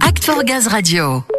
Act for Gaz Radio.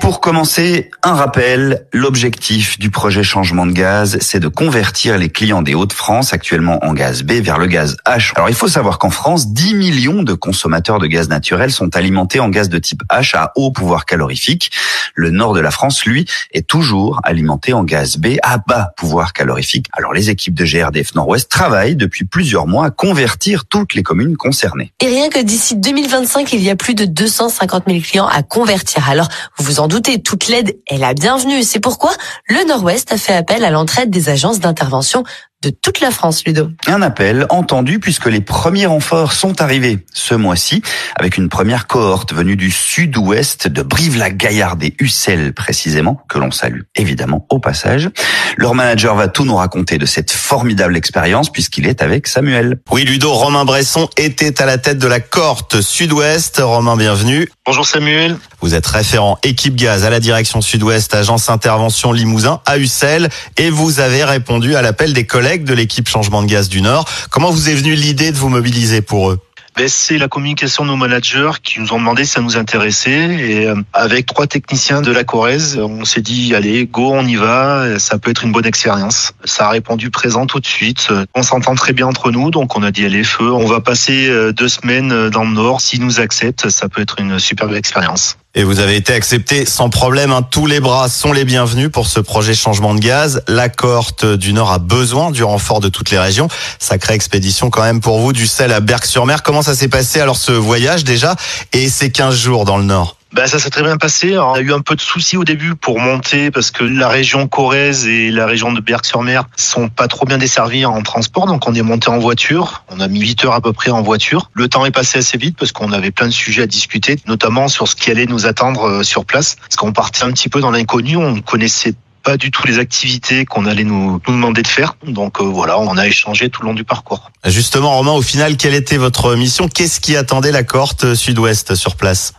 Pour commencer, un rappel, l'objectif du projet changement de gaz, c'est de convertir les clients des Hauts-de-France actuellement en gaz B vers le gaz H. Alors il faut savoir qu'en France, 10 millions de consommateurs de gaz naturel sont alimentés en gaz de type H à haut pouvoir calorifique. Le nord de la France, lui, est toujours alimenté en gaz B à bas pouvoir calorifique. Alors les équipes de GRDF Nord-Ouest travaillent depuis plusieurs mois à convertir toutes les communes concernées. Et rien que d'ici 2025, il y a plus de 250 000 clients à convertir. Alors vous vous en doutez, toute l'aide est la bienvenue. C'est pourquoi le Nord-Ouest a fait appel à l'entraide des agences d'intervention de toute la France, Ludo. Un appel entendu puisque les premiers renforts sont arrivés ce mois-ci avec une première cohorte venue du sud-ouest de Brive-la-Gaillarde et Ussel précisément, que l'on salue évidemment au passage. Leur manager va tout nous raconter de cette formidable expérience puisqu'il est avec Samuel. Oui, Ludo, Romain Bresson était à la tête de la cohorte sud-ouest. Romain, bienvenue. Bonjour Samuel. Vous êtes référent équipe gaz à la direction sud-ouest, agence intervention Limousin à Ussel et vous avez répondu à l'appel des collègues de l'équipe changement de gaz du Nord. Comment vous est venue l'idée de vous mobiliser pour eux? Ben, c'est la communication de nos managers qui nous ont demandé si ça nous intéressait. Et euh, avec trois techniciens de la Corrèze, on s'est dit, allez, go, on y va. Ça peut être une bonne expérience. Ça a répondu présent tout de suite. On s'entend très bien entre nous, donc on a dit, allez, feu. On va passer euh, deux semaines dans le Nord. S'ils nous acceptent, ça peut être une superbe expérience. Et vous avez été accepté sans problème. Hein. Tous les bras sont les bienvenus pour ce projet changement de gaz. La cohorte du Nord a besoin du renfort de toutes les régions. Sacrée expédition quand même pour vous du sel à Berck-sur-Mer. Comment ça s'est passé alors ce voyage déjà et ces 15 jours dans le Nord? Ben, ça s'est très bien passé. on a eu un peu de soucis au début pour monter parce que la région Corrèze et la région de Berck-sur-Mer sont pas trop bien desservies en transport. Donc on est monté en voiture. On a mis 8 heures à peu près en voiture. Le temps est passé assez vite parce qu'on avait plein de sujets à discuter, notamment sur ce qui allait nous attendre euh, sur place. Parce qu'on partait un petit peu dans l'inconnu. On ne connaissait pas du tout les activités qu'on allait nous, nous, demander de faire. Donc euh, voilà, on a échangé tout le long du parcours. Justement, Romain, au final, quelle était votre mission? Qu'est-ce qui attendait la cohorte sud-ouest sur place?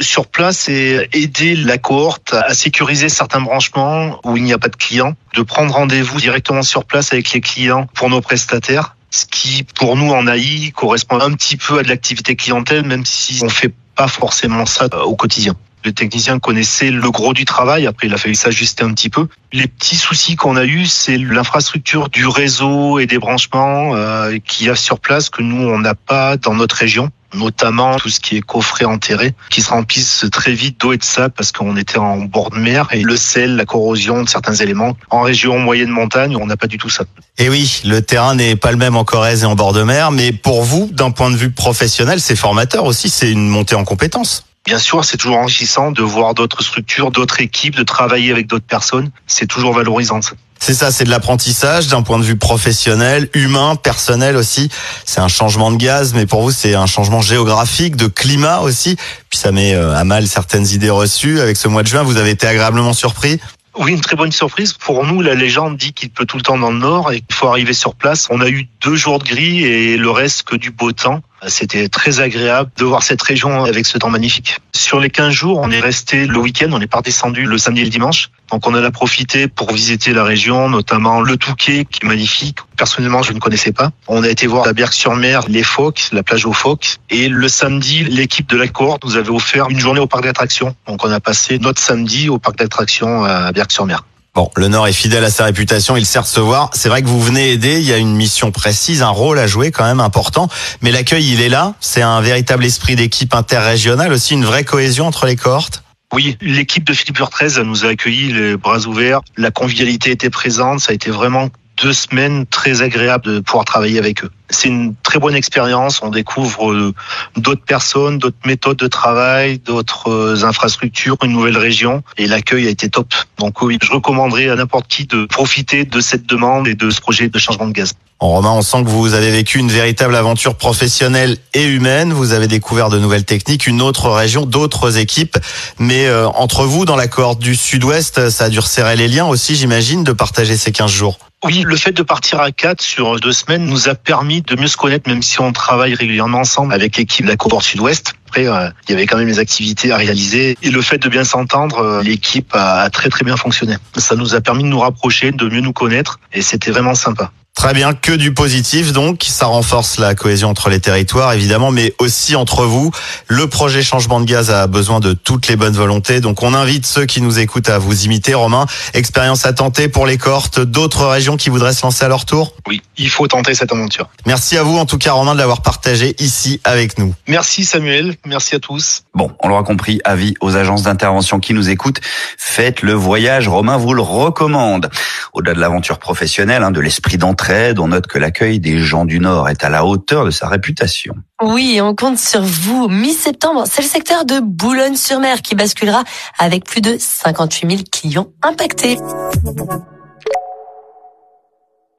Sur place, c'est aider la cohorte à sécuriser certains branchements où il n'y a pas de clients, de prendre rendez-vous directement sur place avec les clients pour nos prestataires, ce qui, pour nous en AI, correspond un petit peu à de l'activité clientèle, même si on fait pas forcément ça euh, au quotidien. Le technicien connaissait le gros du travail. Après, il a fallu s'ajuster un petit peu. Les petits soucis qu'on a eu, c'est l'infrastructure du réseau et des branchements euh, qu'il y a sur place que nous, on n'a pas dans notre région notamment tout ce qui est coffret enterré, qui se remplissent très vite d'eau et de sable parce qu'on était en bord de mer et le sel, la corrosion de certains éléments. En région moyenne montagne, on n'a pas du tout ça. Et oui, le terrain n'est pas le même en Corrèze et en bord de mer, mais pour vous, d'un point de vue professionnel, c'est formateur aussi, c'est une montée en compétences. Bien sûr, c'est toujours enrichissant de voir d'autres structures, d'autres équipes, de travailler avec d'autres personnes. C'est toujours valorisant. C'est ça, c'est de l'apprentissage d'un point de vue professionnel, humain, personnel aussi. C'est un changement de gaz, mais pour vous, c'est un changement géographique, de climat aussi. Puis ça met euh, à mal certaines idées reçues. Avec ce mois de juin, vous avez été agréablement surpris oui, une très bonne surprise. Pour nous, la légende dit qu'il peut tout le temps dans le nord et qu'il faut arriver sur place. On a eu deux jours de gris et le reste que du beau temps. C'était très agréable de voir cette région avec ce temps magnifique. Sur les 15 jours, on est resté le week-end, on n'est pas descendu le samedi et le dimanche. Donc on en a profité pour visiter la région, notamment le Touquet qui est magnifique. Personnellement, je ne connaissais pas. On a été voir la Berck-sur-Mer, les phoques, la plage aux phoques. Et le samedi, l'équipe de la cohorte nous avait offert une journée au parc d'attractions. Donc on a passé notre samedi au parc d'attractions à Berck-sur-Mer. Bon, le Nord est fidèle à sa réputation, il sait recevoir. C'est vrai que vous venez aider, il y a une mission précise, un rôle à jouer quand même important. Mais l'accueil, il est là. C'est un véritable esprit d'équipe interrégionale, aussi une vraie cohésion entre les cohortes. Oui, l'équipe de Philippe 13 nous a accueillis les bras ouverts. La convivialité était présente. Ça a été vraiment deux semaines très agréables de pouvoir travailler avec eux c'est une très bonne expérience. On découvre euh, d'autres personnes, d'autres méthodes de travail, d'autres euh, infrastructures, une nouvelle région. Et l'accueil a été top. Donc oui, je recommanderais à n'importe qui de profiter de cette demande et de ce projet de changement de gaz. En Romain, on sent que vous avez vécu une véritable aventure professionnelle et humaine. Vous avez découvert de nouvelles techniques, une autre région, d'autres équipes. Mais euh, entre vous, dans la cohorte du Sud-Ouest, ça a dû resserrer les liens aussi, j'imagine, de partager ces 15 jours. Oui, le fait de partir à quatre sur deux semaines nous a permis de mieux se connaître, même si on travaille régulièrement ensemble avec l'équipe de la Cohorte Sud-Ouest. Après, euh, il y avait quand même des activités à réaliser. Et le fait de bien s'entendre, euh, l'équipe a, très très bien fonctionné. Ça nous a permis de nous rapprocher, de mieux nous connaître. Et c'était vraiment sympa. Très bien, que du positif donc, ça renforce la cohésion entre les territoires évidemment, mais aussi entre vous. Le projet changement de gaz a besoin de toutes les bonnes volontés, donc on invite ceux qui nous écoutent à vous imiter. Romain, expérience à tenter pour les cohortes d'autres régions qui voudraient se lancer à leur tour? Oui, il faut tenter cette aventure. Merci à vous en tout cas Romain de l'avoir partagé ici avec nous. Merci Samuel, merci à tous. Bon, on l'aura compris, avis aux agences d'intervention qui nous écoutent, faites le voyage, Romain vous le recommande. Au-delà de l'aventure professionnelle, hein, de l'esprit on note que l'accueil des gens du Nord est à la hauteur de sa réputation. Oui, on compte sur vous. Mi-septembre, c'est le secteur de Boulogne-sur-Mer qui basculera avec plus de 58 000 clients impactés.